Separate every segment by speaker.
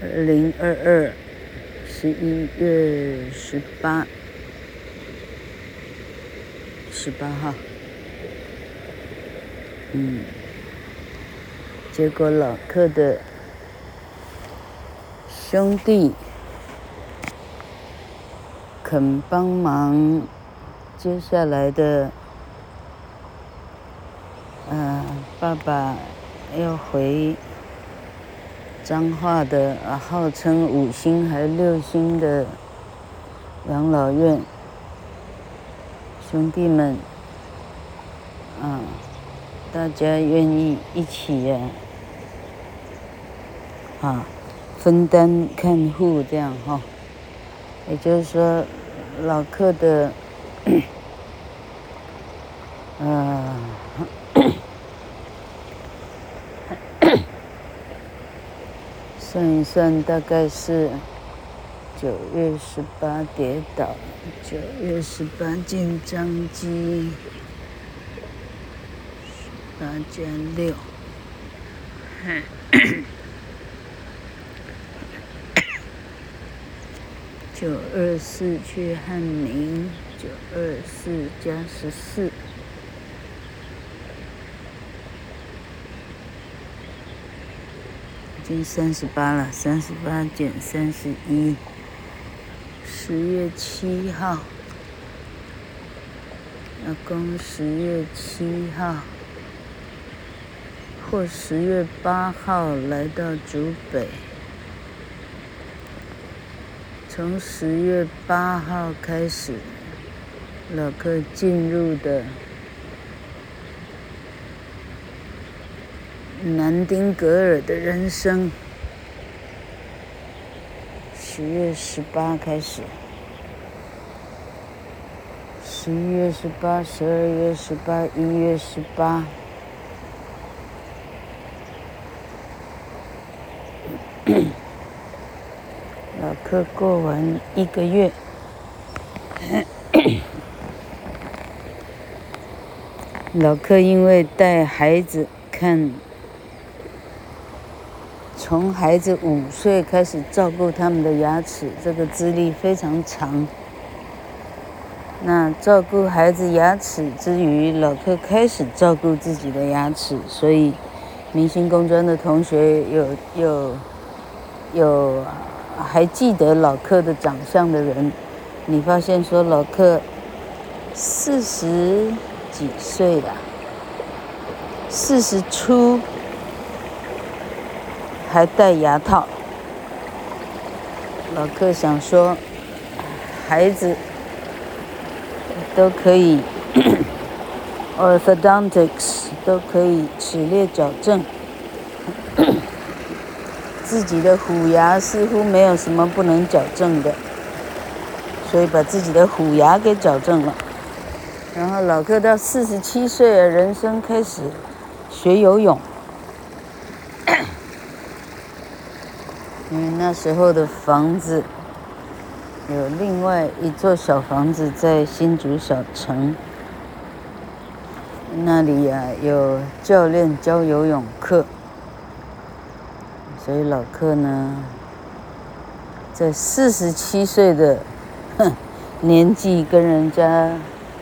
Speaker 1: 二零二二十一月十八，十八号，嗯，结果老客的兄弟肯帮忙，接下来的，呃，爸爸要回。彰化的，号称五星还六星的养老院，兄弟们，啊，大家愿意一起呀，啊，分担看护这样哈，也就是说，老客的，算一算，大概是九月十八跌倒，九月十八进张机，十八加六，九二四去汉民，九二四加十四。已经三十八了，三十八减三十一，十月七号，阿公十月七号或十月八号来到竹北，从十月八号开始，老客进入的。南丁格尔的人生，十月十八开始，十一月十八、十二月十八、一月十八，老克过完一个月，老克因为带孩子看。从孩子五岁开始照顾他们的牙齿，这个资历非常长。那照顾孩子牙齿之余，老克开始照顾自己的牙齿，所以明星工专的同学有有有还记得老克的长相的人，你发现说老克四十几岁了，四十出。还戴牙套，老克想说，孩子都可以，orthodontics 都可以齿列矫正，自己的虎牙似乎没有什么不能矫正的，所以把自己的虎牙给矫正了。然后老克到四十七岁，人生开始学游泳。因为那时候的房子有另外一座小房子在新竹小城，那里呀、有教练教游泳课，所以老客呢，在四十七岁的哼年纪跟人家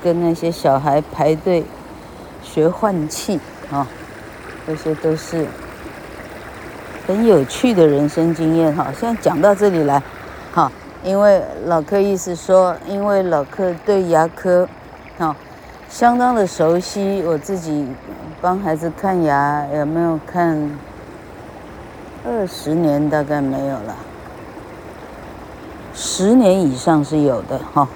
Speaker 1: 跟那些小孩排队学换气啊，这些都是。很有趣的人生经验哈，现在讲到这里来，哈，因为老克意思说，因为老克对牙科，哈，相当的熟悉。我自己帮孩子看牙，有没有看？二十年大概没有了，十年以上是有的哈。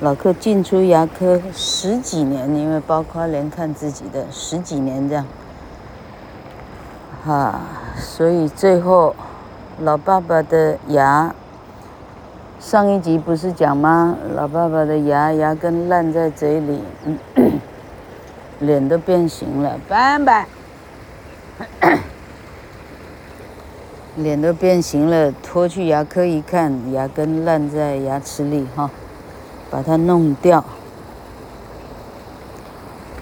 Speaker 1: 老克进出牙科十几年，因为包括连看自己的十几年这样。哈，所以最后，老爸爸的牙，上一集不是讲吗？老爸爸的牙牙根烂在嘴里，嗯、脸都变形了，拜拜。脸都变形了，拖去牙科一看，牙根烂在牙齿里哈，把它弄掉。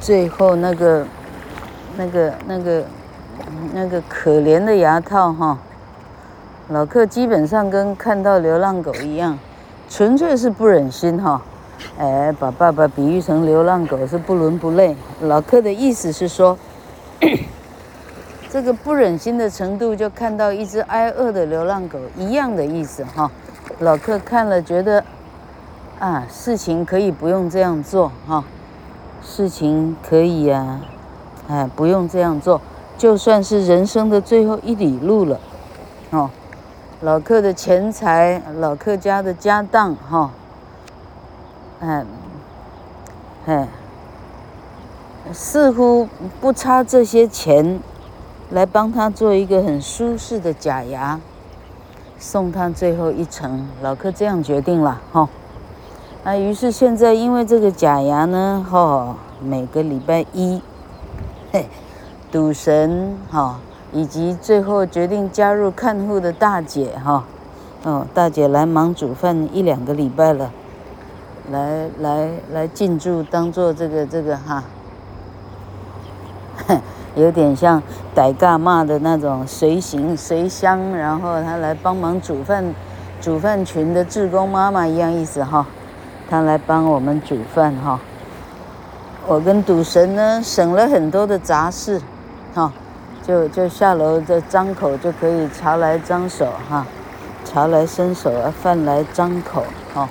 Speaker 1: 最后那个，那个，那个。那个可怜的牙套哈，老克基本上跟看到流浪狗一样，纯粹是不忍心哈。哎，把爸爸比喻成流浪狗是不伦不类。老克的意思是说，这个不忍心的程度，就看到一只挨饿的流浪狗一样的意思哈。老克看了觉得，啊，事情可以不用这样做哈，事情可以呀，哎，不用这样做，就算是人生的最后一里路了，哦。老客的钱财，老客家的家当，哈，哎，哎，似乎不差这些钱，来帮他做一个很舒适的假牙，送他最后一程。老客这样决定了，哈，啊，于是现在因为这个假牙呢，哈，每个礼拜一，嘿，赌神，哈。以及最后决定加入看护的大姐哈，哦，大姐来忙煮饭一两个礼拜了，来来来进驻当做这个这个哈，有点像傣嘎骂的那种随行随乡，然后她来帮忙煮饭，煮饭群的志工妈妈一样意思哈，她来帮我们煮饭哈，我跟赌神呢省了很多的杂事，哈。就就下楼，就张口就可以茶来张手哈，茶来伸手啊，饭来张口哈，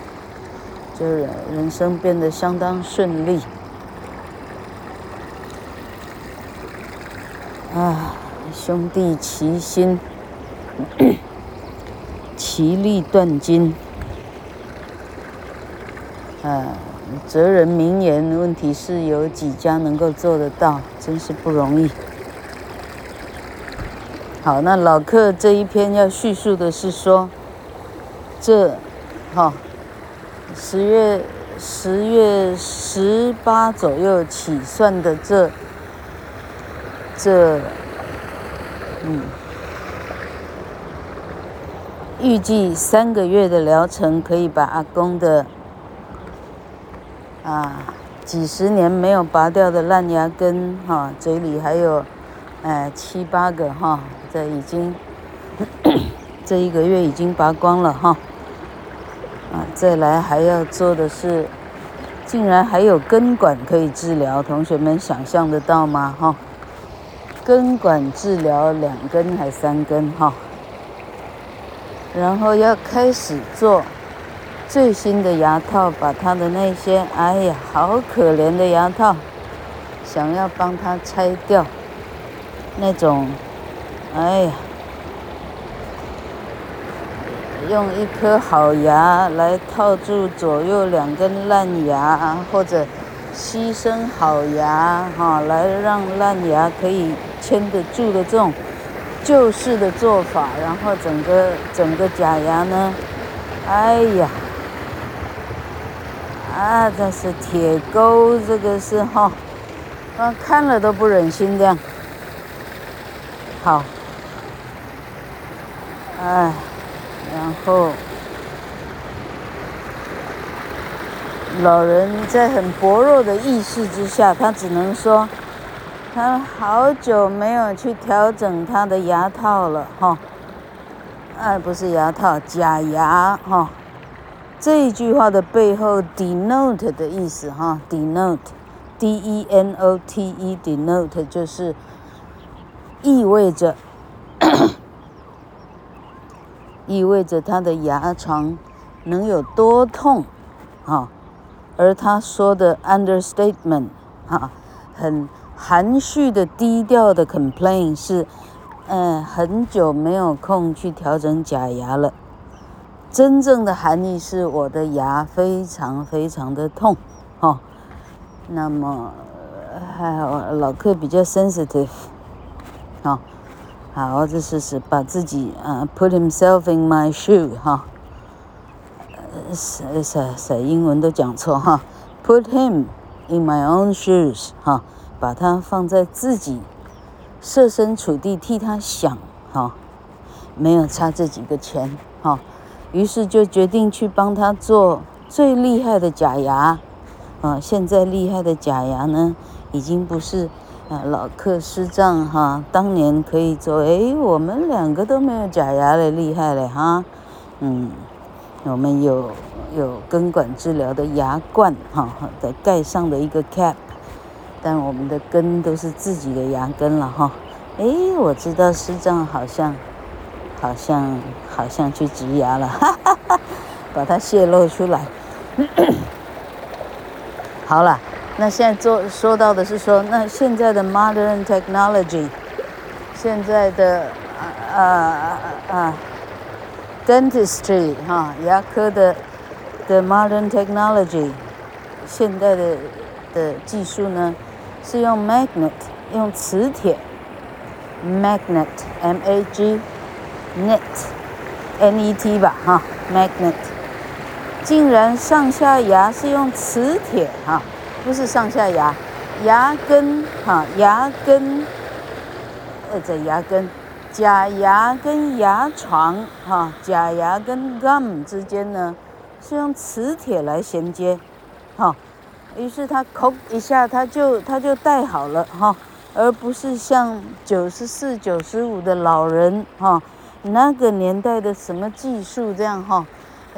Speaker 1: 就是人生变得相当顺利。啊，兄弟齐心，其利断金。啊，哲人名言，问题是有几家能够做得到？真是不容易。好，那老克这一篇要叙述的是说，这，哈，十月十月十八左右起算的这，这，嗯，预计三个月的疗程可以把阿公的，啊，几十年没有拔掉的烂牙根，哈，嘴里还有，哎，七八个哈。这已经，这一个月已经拔光了哈，啊，再来还要做的是，竟然还有根管可以治疗，同学们想象得到吗？哈，根管治疗两根还三根哈，然后要开始做最新的牙套，把他的那些，哎呀，好可怜的牙套，想要帮他拆掉，那种。哎呀，用一颗好牙来套住左右两根烂牙，或者牺牲好牙哈，来让烂牙可以牵得住的这种旧式的做法，然后整个整个假牙呢，哎呀，啊，这是铁钩，这个是哈，啊，看了都不忍心这样，好。哎，然后老人在很薄弱的意识之下，他只能说，他好久没有去调整他的牙套了，哈，哎，不是牙套，假牙，哈。这一句话的背后，denote 的意思，哈，denote，D-E-N-O-T-E，denote 就是意味着。意味着他的牙床能有多痛，啊，而他说的 understatement，啊，很含蓄的低调的 complain 是，嗯，很久没有空去调整假牙了。真正的含义是我的牙非常非常的痛，哈。那么还好老克比较 sensitive，啊。好，这是是把自己啊，put himself in my shoe 哈，呃，啥啥英文都讲错哈，put him in my own shoes 哈，把他放在自己设身处地替他想哈，没有差这几个钱哈，于是就决定去帮他做最厉害的假牙，啊，现在厉害的假牙呢，已经不是啊，老克师长哈，当年可以做，哎，我们两个都没有假牙的，厉害嘞哈，嗯，我们有有根管治疗的牙冠哈，的盖上的一个 cap，但我们的根都是自己的牙根了哈，哎，我知道师长好像。好像好像去植牙了，哈哈哈，把它泄露出来。好了，那现在做说到的是说，那现在的 modern technology，现在的啊啊啊 dentistry 哈，牙科的的 modern technology，现代的的技术呢，是用 magnet，用磁铁，magnet，m a g。net，N-E-T 吧，哈，magnet，竟然上下牙是用磁铁哈，不是上下牙，牙根哈，牙根，呃，在牙根，假牙跟牙床哈，假牙跟 gum 之间呢，是用磁铁来衔接，哈，于是他抠一下，他就他就戴好了哈，而不是像九十四、九十五的老人哈。那个年代的什么技术这样哈？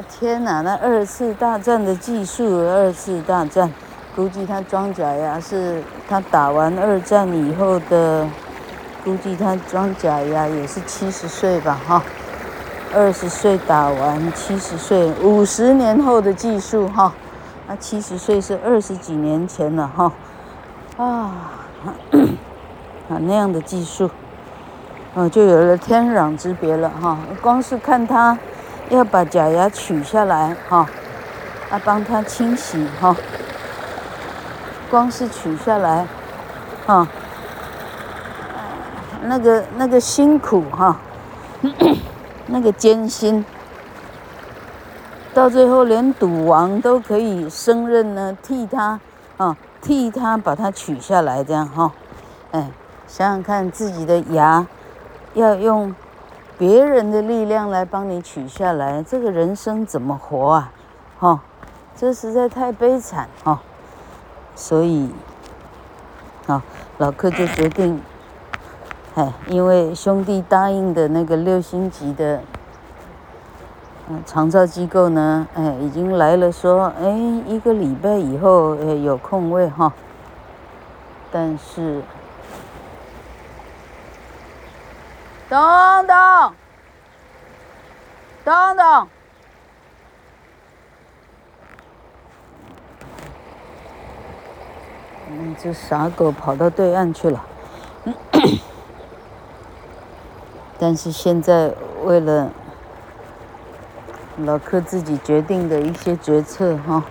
Speaker 1: 天哪，那二次大战的技术，二次大战，估计他装假牙是他打完二战以后的，估计他装假牙也是七十岁吧哈，二十岁打完七十岁，五十年后的技术哈，那七十岁是二十几年前了哈，啊，啊那样的技术。哦，就有了天壤之别了哈！光是看他要把假牙取下来哈，啊，帮他清洗哈，光是取下来，哈，那个那个辛苦哈，那个艰辛，到最后连赌王都可以胜任呢，替他啊，替他把它取下来这样哈，哎，想想看自己的牙。要用别人的力量来帮你取下来，这个人生怎么活啊？哈，这实在太悲惨哈。所以，啊，老克就决定，哎，因为兄弟答应的那个六星级的嗯长照机构呢，哎，已经来了，说，哎，一个礼拜以后，哎，有空位哈。但是。等等，等等，那只傻狗跑到对岸去了。但是现在为了老克自己决定的一些决策哈，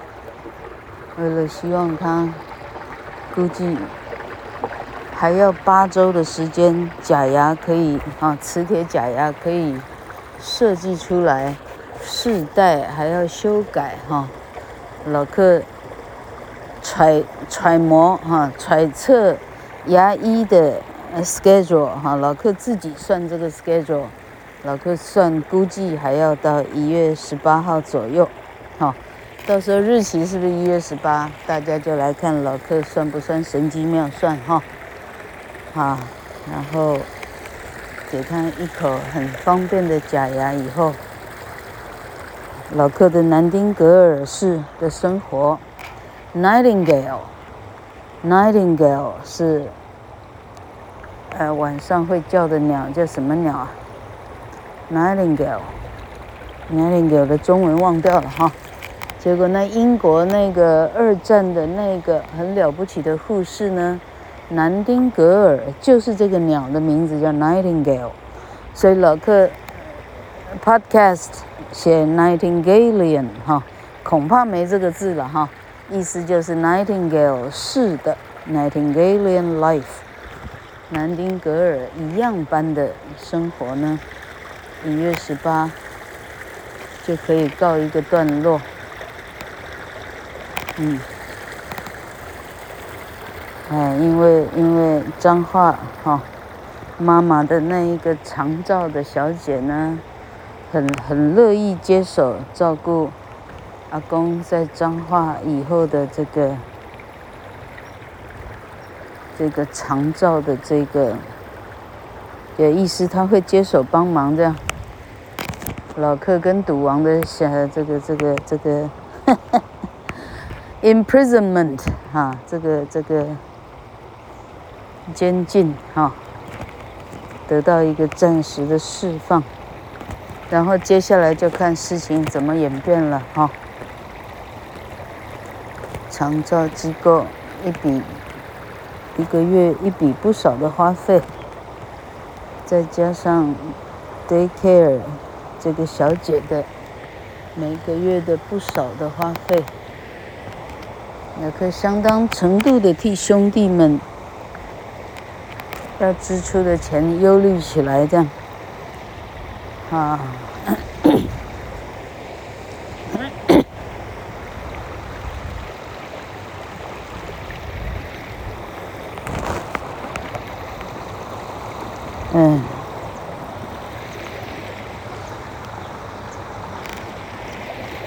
Speaker 1: 为了希望他估计。还要八周的时间，假牙可以啊，磁铁假牙可以设计出来，试戴还要修改哈。老克揣揣摩哈，揣测牙医的 schedule 哈，老克自己算这个 schedule，老克算估计还要到一月十八号左右，哈，到时候日期是不是一月十八？大家就来看老克算不算神机妙算哈。好，然后给他一口很方便的假牙以后，老克的南丁格尔式的生活，Nightingale，Nightingale 是呃晚上会叫的鸟，叫什么鸟啊？Nightingale，Nightingale 的中文忘掉了哈。结果那英国那个二战的那个很了不起的护士呢？南丁格尔就是这个鸟的名字，叫 Nightingale，所以老克 Podcast 写 Nightingalean 哈，恐怕没这个字了哈，意思就是 Nightingale 式的，Nightingaleian life，南丁格尔一样般的生活呢，一月十八就可以告一个段落，嗯。哎，因为因为脏话哈，妈妈的那一个长照的小姐呢，很很乐意接手照顾阿公在彰化以后的这个这个长照的这个，有意思，他会接手帮忙这样。老克跟赌王的小这个这个这个，imprisonment 哈，这个这个监禁哈，得到一个暂时的释放，然后接下来就看事情怎么演变了哈。长照机构一笔一个月一笔不少的花费，再加上 daycare。这个小姐的每个月的不少的花费，也可以相当程度的替兄弟们要支出的钱忧虑起来，这样啊，嗯。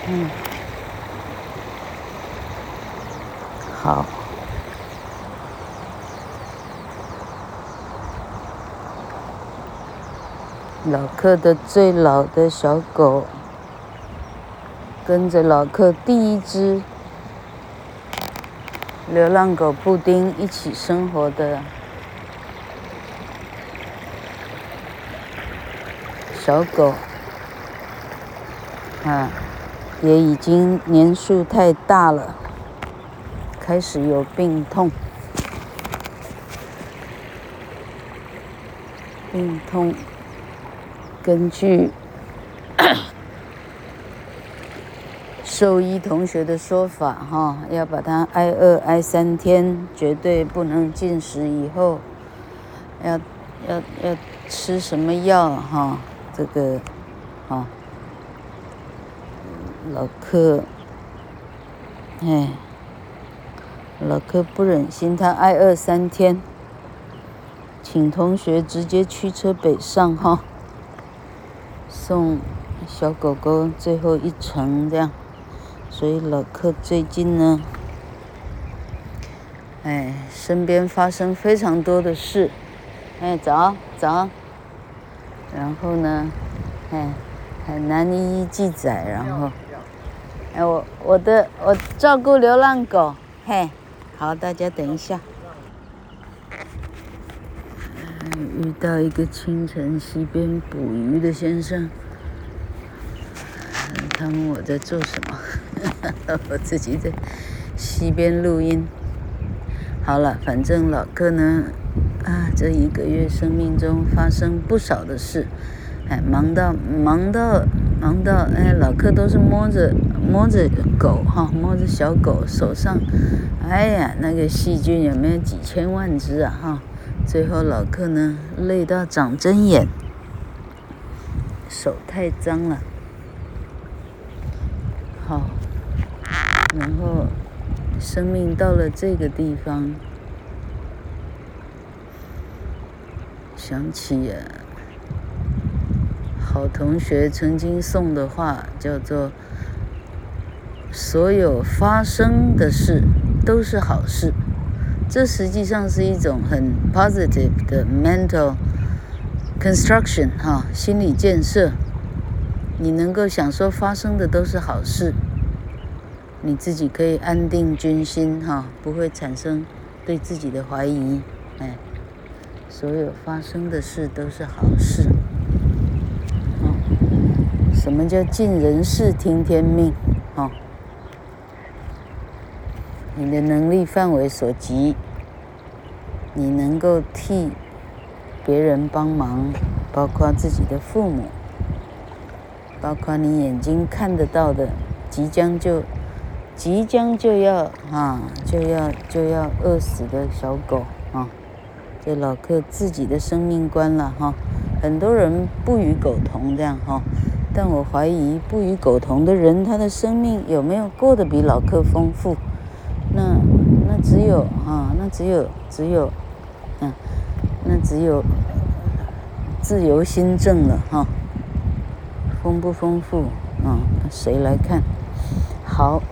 Speaker 1: 嗯，好。老克的最老的小狗，跟着老克第一只流浪狗布丁一起生活的小狗，啊。也已经年数太大了，开始有病痛，病痛。根据 兽医同学的说法，哈，要把它挨饿挨三天，绝对不能进食。以后要要要吃什么药，哈，这个，哈。老克，哎，老克不忍心他挨饿三天，请同学直接驱车北上哈，送小狗狗最后一程这样，所以老克最近呢，哎，身边发生非常多的事，哎，早早，然后呢，哎，很难一一记载，然后。哎，我我的我照顾流浪狗，嘿，好，大家等一下。遇到一个清晨溪边捕鱼的先生，他问我在做什么，我自己在溪边录音。好了，反正老哥呢，啊，这一个月生命中发生不少的事，哎，忙到忙到忙到，哎，老客都是摸着。摸着狗哈，摸着小狗手上，哎呀，那个细菌有没有几千万只啊哈？最后老客呢累到长针眼，手太脏了。好，然后生命到了这个地方，想起啊，好同学曾经送的话，叫做。所有发生的事都是好事，这实际上是一种很 positive 的 mental construction 哈，心理建设。你能够想说发生的都是好事，你自己可以安定军心哈，不会产生对自己的怀疑。哎，所有发生的事都是好事。什么叫尽人事听天命？啊。你的能力范围所及，你能够替别人帮忙，包括自己的父母，包括你眼睛看得到的，即将就即将就要啊，就要就要饿死的小狗，这老客自己的生命观了哈。很多人不与狗同这样哈，但我怀疑不与狗同的人，他的生命有没有过得比老客丰富？那那只有啊，那只有只有，嗯，那只有自由心证了哈。丰不丰富啊？谁来看？好，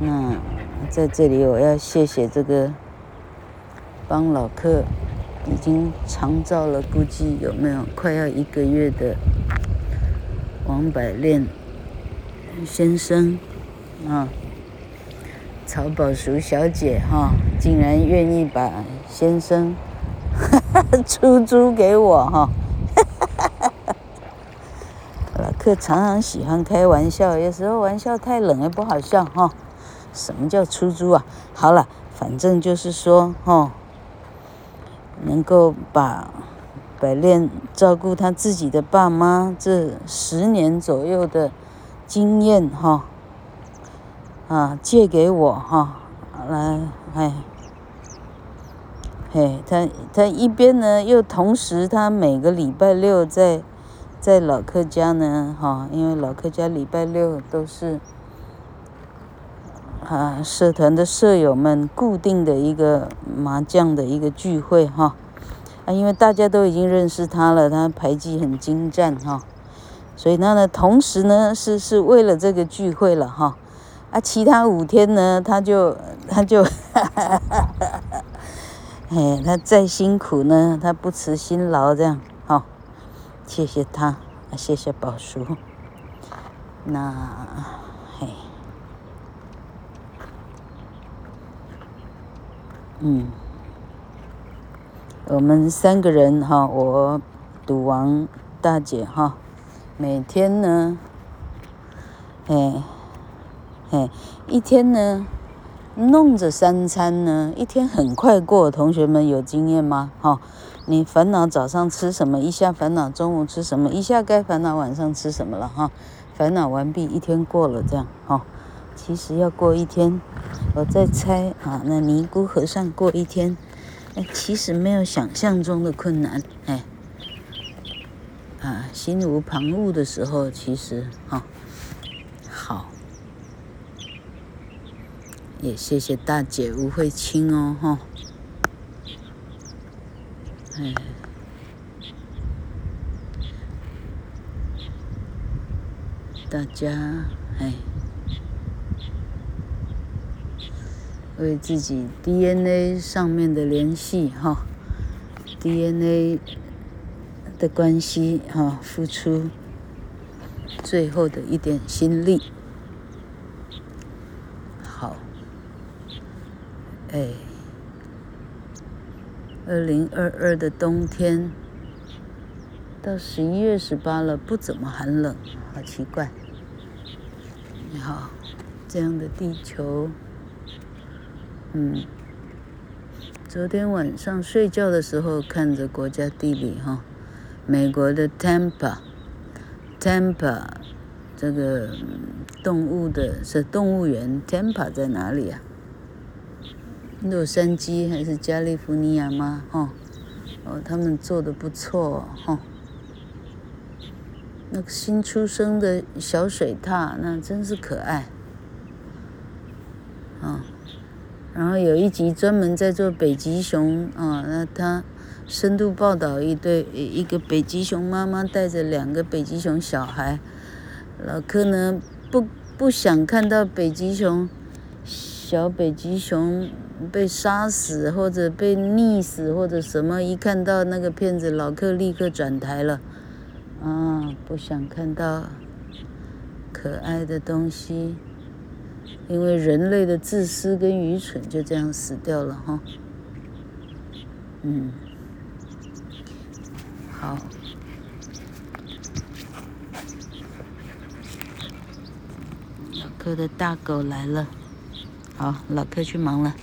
Speaker 1: 那在这里我要谢谢这个帮老客已经长照了，估计有没有快要一个月的王百炼先生啊，曹宝淑小姐哈，竟然愿意把先生 出租给我哈。老客常常喜欢开玩笑，有时候玩笑太冷也不好笑哈。什么叫出租啊？好了，反正就是说哈，能够把百炼照顾他自己的爸妈这十年左右的经验哈，啊借给我哈，来哎，嘿，他他一边呢又同时他每个礼拜六在。在老客家呢，哈，因为老客家礼拜六都是啊社团的舍友们固定的一个麻将的一个聚会哈，啊，因为大家都已经认识他了，他牌技很精湛哈，所以那呢，同时呢是是为了这个聚会了哈，啊，其他五天呢他就他就，哈哈哈哈，哎，他再辛苦呢，他不辞辛劳这样。谢谢他，谢谢宝叔。那，嘿，嗯，我们三个人哈，我赌王大姐哈，每天呢，哎哎，一天呢，弄着三餐呢，一天很快过。同学们有经验吗？哈。你烦恼早上吃什么，一下烦恼中午吃什么，一下该烦恼晚上吃什么了哈？烦恼完毕，一天过了这样哈。其实要过一天，我在猜啊，那尼姑和尚过一天，哎，其实没有想象中的困难哎。啊，心无旁骛的时候，其实哈好。也谢谢大姐吴慧清哦哈。哎，大家哎，为自己 DNA 上面的联系哈，DNA 的关系哈，付出最后的一点心力。好，哎。二零二二的冬天，到十一月十八了，不怎么寒冷，好奇怪。你好，这样的地球，嗯，昨天晚上睡觉的时候看着国家地理哈，美国的 Tampa，Tampa，这个动物的是动物园，Tampa 在哪里啊？洛杉矶还是加利福尼亚吗？哦，哦，他们做的不错哦，那个新出生的小水獭，那真是可爱。啊、哦，然后有一集专门在做北极熊啊、那他深度报道一对一个北极熊妈妈带着两个北极熊小孩，老柯呢不不想看到北极熊小北极熊。被杀死或者被溺死或者什么，一看到那个片子，老柯立刻转台了。啊，不想看到可爱的东西，因为人类的自私跟愚蠢就这样死掉了哈。嗯，好，老柯的大狗来了，好，老柯去忙了。